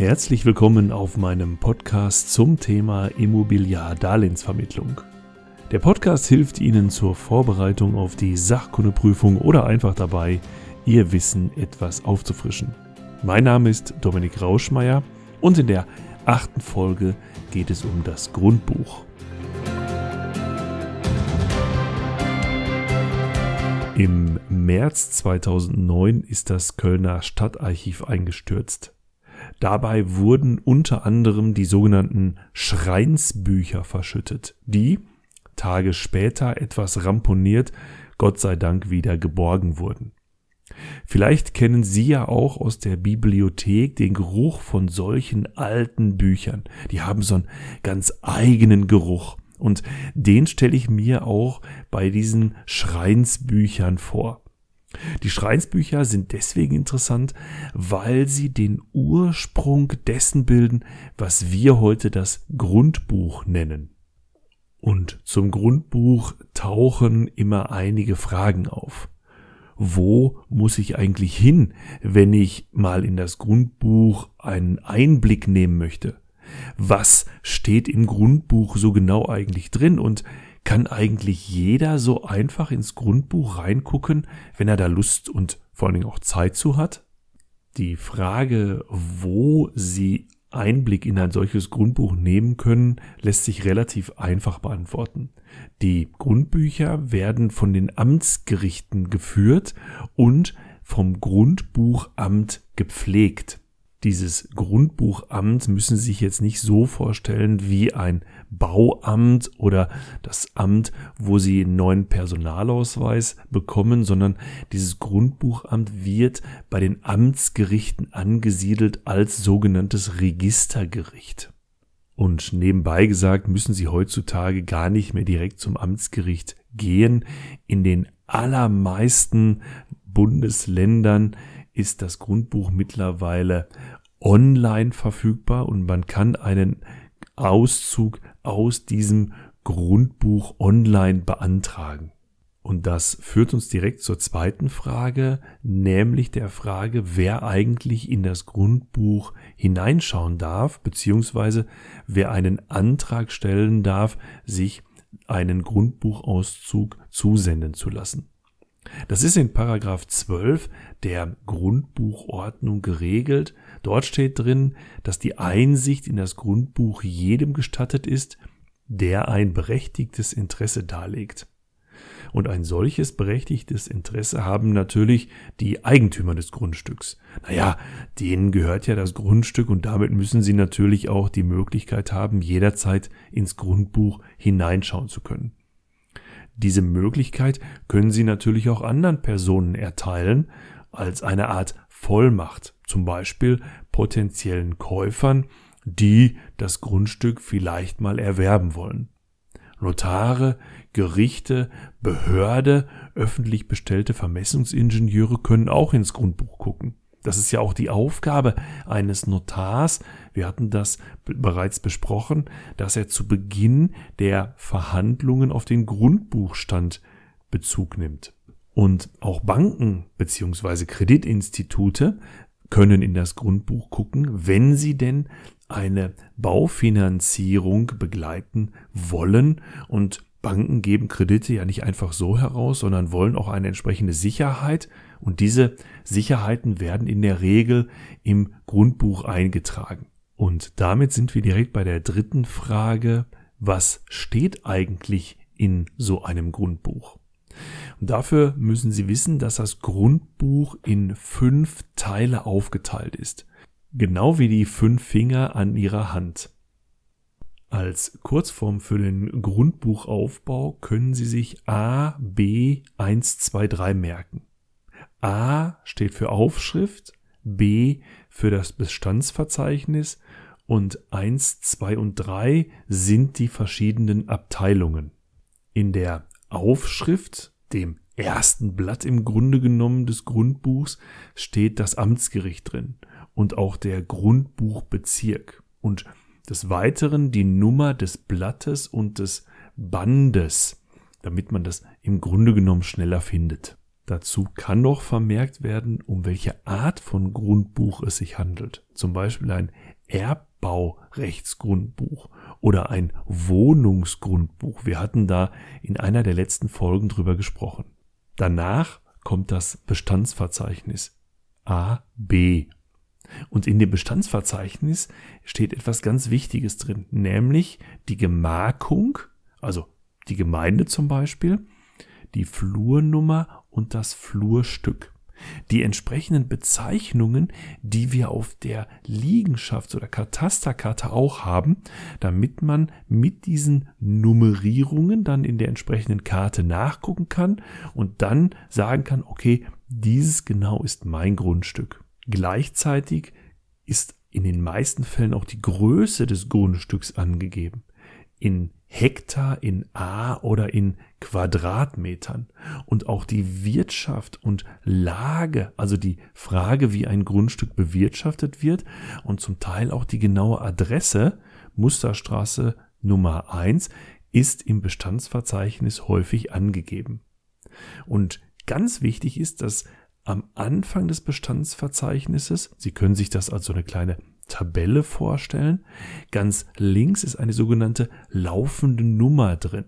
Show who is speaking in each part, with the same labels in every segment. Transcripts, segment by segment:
Speaker 1: Herzlich willkommen auf meinem Podcast zum Thema Immobiliardarlehensvermittlung. Der Podcast hilft Ihnen zur Vorbereitung auf die Sachkundeprüfung oder einfach dabei, Ihr Wissen etwas aufzufrischen. Mein Name ist Dominik Rauschmeier und in der achten Folge geht es um das Grundbuch. Im März 2009 ist das Kölner Stadtarchiv eingestürzt. Dabei wurden unter anderem die sogenannten Schreinsbücher verschüttet, die, Tage später etwas ramponiert, Gott sei Dank wieder geborgen wurden. Vielleicht kennen Sie ja auch aus der Bibliothek den Geruch von solchen alten Büchern. Die haben so einen ganz eigenen Geruch. Und den stelle ich mir auch bei diesen Schreinsbüchern vor. Die Schreinsbücher sind deswegen interessant, weil sie den Ursprung dessen bilden, was wir heute das Grundbuch nennen. Und zum Grundbuch tauchen immer einige Fragen auf. Wo muss ich eigentlich hin, wenn ich mal in das Grundbuch einen Einblick nehmen möchte? Was steht im Grundbuch so genau eigentlich drin und kann eigentlich jeder so einfach ins Grundbuch reingucken, wenn er da Lust und vor allen Dingen auch Zeit zu hat? Die Frage, wo Sie Einblick in ein solches Grundbuch nehmen können, lässt sich relativ einfach beantworten. Die Grundbücher werden von den Amtsgerichten geführt und vom Grundbuchamt gepflegt. Dieses Grundbuchamt müssen Sie sich jetzt nicht so vorstellen wie ein Bauamt oder das Amt, wo Sie einen neuen Personalausweis bekommen, sondern dieses Grundbuchamt wird bei den Amtsgerichten angesiedelt als sogenanntes Registergericht. Und nebenbei gesagt, müssen Sie heutzutage gar nicht mehr direkt zum Amtsgericht gehen. In den allermeisten Bundesländern ist das Grundbuch mittlerweile online verfügbar und man kann einen Auszug aus diesem Grundbuch online beantragen. Und das führt uns direkt zur zweiten Frage, nämlich der Frage, wer eigentlich in das Grundbuch hineinschauen darf, beziehungsweise wer einen Antrag stellen darf, sich einen Grundbuchauszug zusenden zu lassen. Das ist in Paragraph 12 der Grundbuchordnung geregelt. Dort steht drin, dass die Einsicht in das Grundbuch jedem gestattet ist, der ein berechtigtes Interesse darlegt. Und ein solches berechtigtes Interesse haben natürlich die Eigentümer des Grundstücks. Naja, denen gehört ja das Grundstück und damit müssen sie natürlich auch die Möglichkeit haben, jederzeit ins Grundbuch hineinschauen zu können. Diese Möglichkeit können Sie natürlich auch anderen Personen erteilen als eine Art Vollmacht, zum Beispiel potenziellen Käufern, die das Grundstück vielleicht mal erwerben wollen. Notare, Gerichte, Behörde, öffentlich bestellte Vermessungsingenieure können auch ins Grundbuch gucken. Das ist ja auch die Aufgabe eines Notars. Wir hatten das bereits besprochen, dass er zu Beginn der Verhandlungen auf den Grundbuchstand Bezug nimmt. Und auch Banken bzw. Kreditinstitute können in das Grundbuch gucken, wenn sie denn eine Baufinanzierung begleiten wollen und Banken geben Kredite ja nicht einfach so heraus, sondern wollen auch eine entsprechende Sicherheit. Und diese Sicherheiten werden in der Regel im Grundbuch eingetragen. Und damit sind wir direkt bei der dritten Frage, was steht eigentlich in so einem Grundbuch? Und dafür müssen Sie wissen, dass das Grundbuch in fünf Teile aufgeteilt ist. Genau wie die fünf Finger an Ihrer Hand. Als Kurzform für den Grundbuchaufbau können Sie sich A, B 1, 2, 3 merken. A steht für Aufschrift, B für das Bestandsverzeichnis und 1, 2 und 3 sind die verschiedenen Abteilungen. In der Aufschrift, dem ersten Blatt im Grunde genommen des Grundbuchs, steht das Amtsgericht drin und auch der Grundbuchbezirk. Und des Weiteren die Nummer des Blattes und des Bandes, damit man das im Grunde genommen schneller findet. Dazu kann noch vermerkt werden, um welche Art von Grundbuch es sich handelt. Zum Beispiel ein Erbbaurechtsgrundbuch oder ein Wohnungsgrundbuch. Wir hatten da in einer der letzten Folgen drüber gesprochen. Danach kommt das Bestandsverzeichnis A, B. Und in dem Bestandsverzeichnis steht etwas ganz Wichtiges drin, nämlich die Gemarkung, also die Gemeinde zum Beispiel, die Flurnummer und das Flurstück. Die entsprechenden Bezeichnungen, die wir auf der Liegenschafts- oder Katasterkarte auch haben, damit man mit diesen Nummerierungen dann in der entsprechenden Karte nachgucken kann und dann sagen kann, okay, dieses genau ist mein Grundstück. Gleichzeitig ist in den meisten Fällen auch die Größe des Grundstücks angegeben. In Hektar in A oder in Quadratmetern und auch die Wirtschaft und Lage, also die Frage, wie ein Grundstück bewirtschaftet wird und zum Teil auch die genaue Adresse, Musterstraße Nummer 1, ist im Bestandsverzeichnis häufig angegeben. Und ganz wichtig ist, dass am Anfang des Bestandsverzeichnisses, Sie können sich das als so eine kleine Tabelle vorstellen. Ganz links ist eine sogenannte laufende Nummer drin.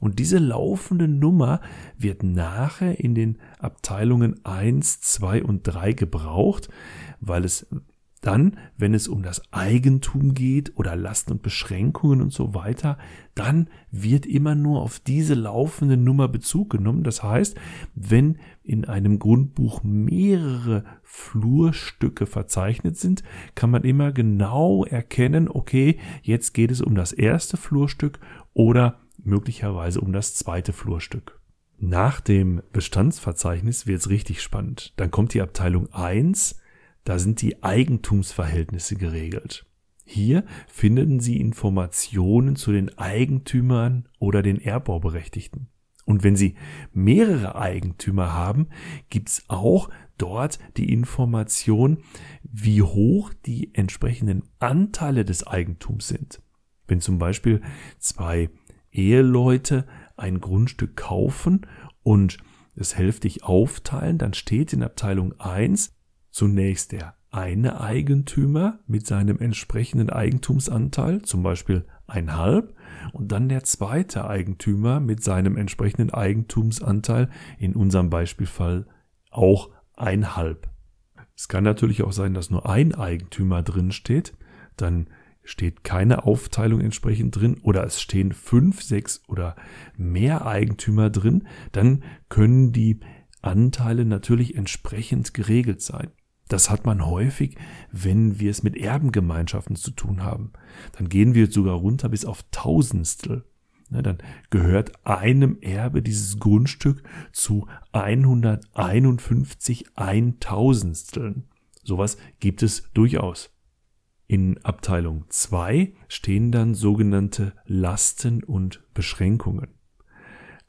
Speaker 1: Und diese laufende Nummer wird nachher in den Abteilungen 1, 2 und 3 gebraucht, weil es dann, wenn es um das Eigentum geht oder Lasten und Beschränkungen und so weiter, dann wird immer nur auf diese laufende Nummer Bezug genommen. Das heißt, wenn in einem Grundbuch mehrere Flurstücke verzeichnet sind, kann man immer genau erkennen, okay, jetzt geht es um das erste Flurstück oder möglicherweise um das zweite Flurstück. Nach dem Bestandsverzeichnis wird es richtig spannend. Dann kommt die Abteilung 1, da sind die Eigentumsverhältnisse geregelt. Hier finden Sie Informationen zu den Eigentümern oder den Erbbauberechtigten. Und wenn Sie mehrere Eigentümer haben, gibt's auch dort die Information, wie hoch die entsprechenden Anteile des Eigentums sind. Wenn zum Beispiel zwei Eheleute ein Grundstück kaufen und es hälftig aufteilen, dann steht in Abteilung 1 zunächst der eine Eigentümer mit seinem entsprechenden Eigentumsanteil, zum Beispiel ein Halb, und dann der zweite Eigentümer mit seinem entsprechenden Eigentumsanteil, in unserem Beispielfall auch ein Halb. Es kann natürlich auch sein, dass nur ein Eigentümer drin steht, dann steht keine Aufteilung entsprechend drin oder es stehen fünf, sechs oder mehr Eigentümer drin, dann können die Anteile natürlich entsprechend geregelt sein. Das hat man häufig, wenn wir es mit Erbengemeinschaften zu tun haben. Dann gehen wir sogar runter bis auf Tausendstel. dann gehört einem Erbe dieses Grundstück zu 151 Eintausendsteln. Sowas gibt es durchaus. In Abteilung 2 stehen dann sogenannte Lasten und Beschränkungen.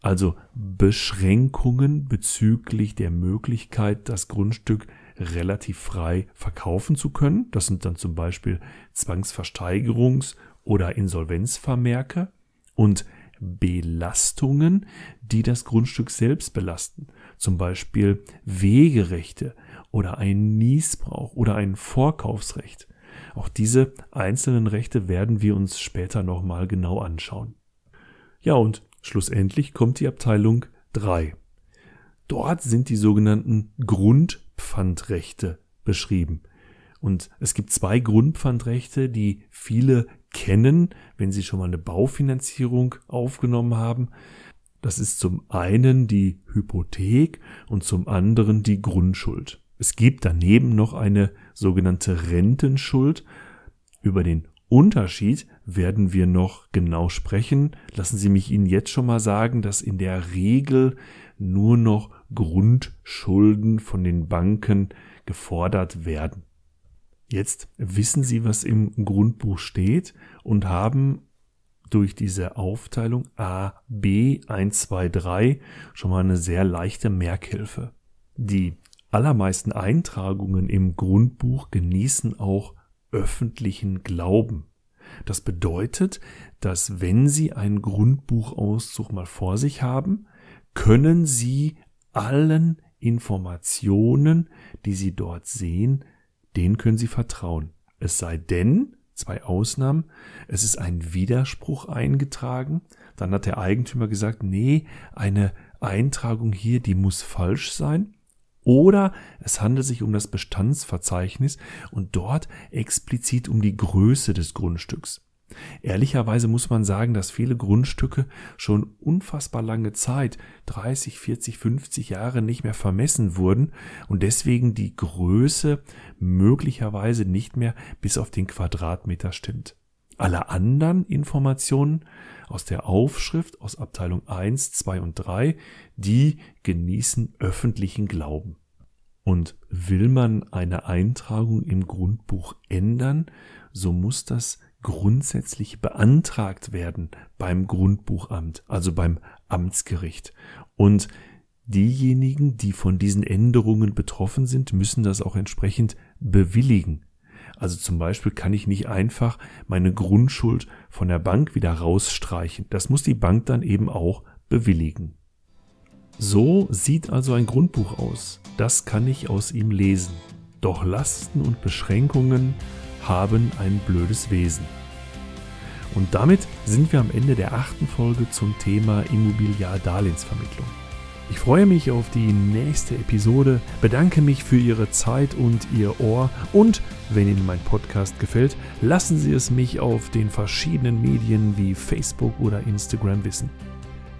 Speaker 1: Also Beschränkungen bezüglich der Möglichkeit, das Grundstück relativ frei verkaufen zu können. Das sind dann zum Beispiel Zwangsversteigerungs- oder Insolvenzvermerke und Belastungen, die das Grundstück selbst belasten. Zum Beispiel Wegerechte oder ein Niesbrauch oder ein Vorkaufsrecht. Auch diese einzelnen Rechte werden wir uns später nochmal genau anschauen. Ja, und schlussendlich kommt die Abteilung 3. Dort sind die sogenannten Grundpfandrechte beschrieben. Und es gibt zwei Grundpfandrechte, die viele kennen, wenn sie schon mal eine Baufinanzierung aufgenommen haben. Das ist zum einen die Hypothek und zum anderen die Grundschuld. Es gibt daneben noch eine sogenannte Rentenschuld. Über den Unterschied werden wir noch genau sprechen. Lassen Sie mich Ihnen jetzt schon mal sagen, dass in der Regel nur noch Grundschulden von den Banken gefordert werden. Jetzt wissen Sie, was im Grundbuch steht und haben durch diese Aufteilung A, B, 1, 2, 3 schon mal eine sehr leichte Merkhilfe. Die allermeisten Eintragungen im Grundbuch genießen auch öffentlichen Glauben. Das bedeutet, dass wenn Sie einen Grundbuchauszug mal vor sich haben, können Sie allen Informationen, die Sie dort sehen, denen können Sie vertrauen. Es sei denn, zwei Ausnahmen, es ist ein Widerspruch eingetragen, dann hat der Eigentümer gesagt, nee, eine Eintragung hier, die muss falsch sein. Oder es handelt sich um das Bestandsverzeichnis und dort explizit um die Größe des Grundstücks. Ehrlicherweise muss man sagen, dass viele Grundstücke schon unfassbar lange Zeit, 30, 40, 50 Jahre nicht mehr vermessen wurden und deswegen die Größe möglicherweise nicht mehr bis auf den Quadratmeter stimmt. Alle anderen Informationen aus der Aufschrift aus Abteilung 1, 2 und 3, die genießen öffentlichen Glauben. Und will man eine Eintragung im Grundbuch ändern, so muss das grundsätzlich beantragt werden beim Grundbuchamt, also beim Amtsgericht. Und diejenigen, die von diesen Änderungen betroffen sind, müssen das auch entsprechend bewilligen. Also zum Beispiel kann ich nicht einfach meine Grundschuld von der Bank wieder rausstreichen. Das muss die Bank dann eben auch bewilligen. So sieht also ein Grundbuch aus. Das kann ich aus ihm lesen. Doch Lasten und Beschränkungen haben ein blödes Wesen. Und damit sind wir am Ende der achten Folge zum Thema Immobiliardarlehensvermittlung. Ich freue mich auf die nächste Episode, bedanke mich für Ihre Zeit und Ihr Ohr und wenn Ihnen mein Podcast gefällt, lassen Sie es mich auf den verschiedenen Medien wie Facebook oder Instagram wissen.